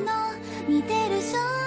の見てる正